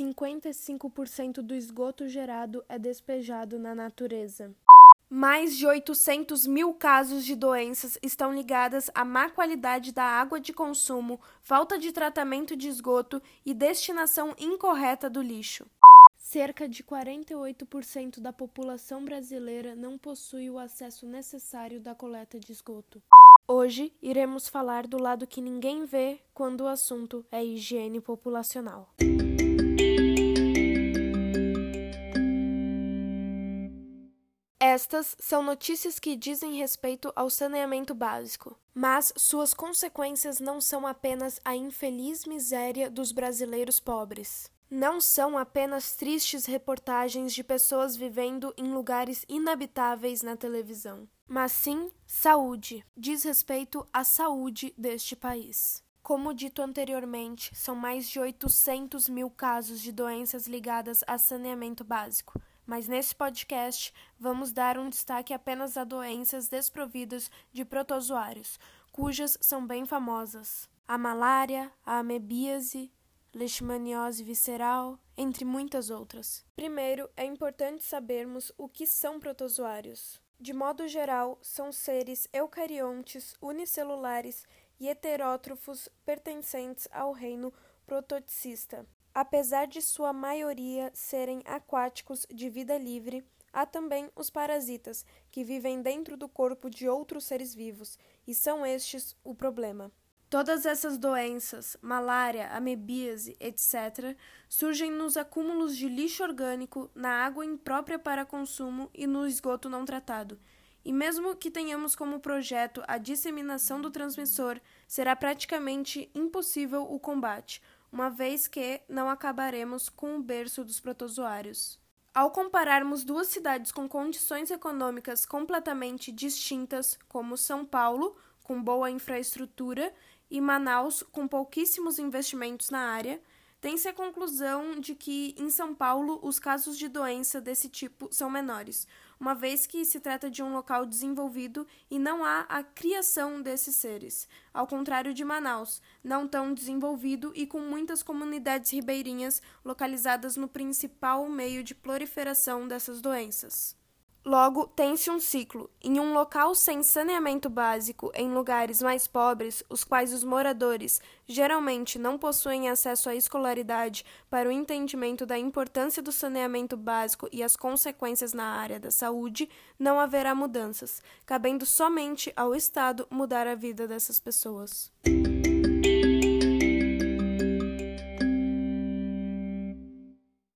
55% do esgoto gerado é despejado na natureza. Mais de 800 mil casos de doenças estão ligadas à má qualidade da água de consumo, falta de tratamento de esgoto e destinação incorreta do lixo. Cerca de 48% da população brasileira não possui o acesso necessário da coleta de esgoto. Hoje iremos falar do lado que ninguém vê quando o assunto é higiene populacional. Estas são notícias que dizem respeito ao saneamento básico, mas suas consequências não são apenas a infeliz miséria dos brasileiros pobres. Não são apenas tristes reportagens de pessoas vivendo em lugares inabitáveis na televisão, mas sim saúde, diz respeito à saúde deste país. Como dito anteriormente, são mais de 800 mil casos de doenças ligadas a saneamento básico, mas nesse podcast vamos dar um destaque apenas a doenças desprovidas de protozoários, cujas são bem famosas: a malária, a amebíase, leishmaniose visceral, entre muitas outras. Primeiro, é importante sabermos o que são protozoários. De modo geral, são seres eucariontes, unicelulares e heterótrofos pertencentes ao reino prototicista. Apesar de sua maioria serem aquáticos de vida livre, há também os parasitas, que vivem dentro do corpo de outros seres vivos, e são estes o problema. Todas essas doenças, malária, amebíase, etc., surgem nos acúmulos de lixo orgânico, na água imprópria para consumo e no esgoto não tratado. E mesmo que tenhamos como projeto a disseminação do transmissor, será praticamente impossível o combate, uma vez que não acabaremos com o berço dos protozoários. Ao compararmos duas cidades com condições econômicas completamente distintas, como São Paulo, com boa infraestrutura, e Manaus, com pouquíssimos investimentos na área, tem-se a conclusão de que, em São Paulo, os casos de doença desse tipo são menores, uma vez que se trata de um local desenvolvido e não há a criação desses seres, ao contrário de Manaus, não tão desenvolvido e com muitas comunidades ribeirinhas localizadas no principal meio de proliferação dessas doenças. Logo, tem-se um ciclo. Em um local sem saneamento básico, em lugares mais pobres, os quais os moradores geralmente não possuem acesso à escolaridade para o entendimento da importância do saneamento básico e as consequências na área da saúde, não haverá mudanças, cabendo somente ao Estado mudar a vida dessas pessoas.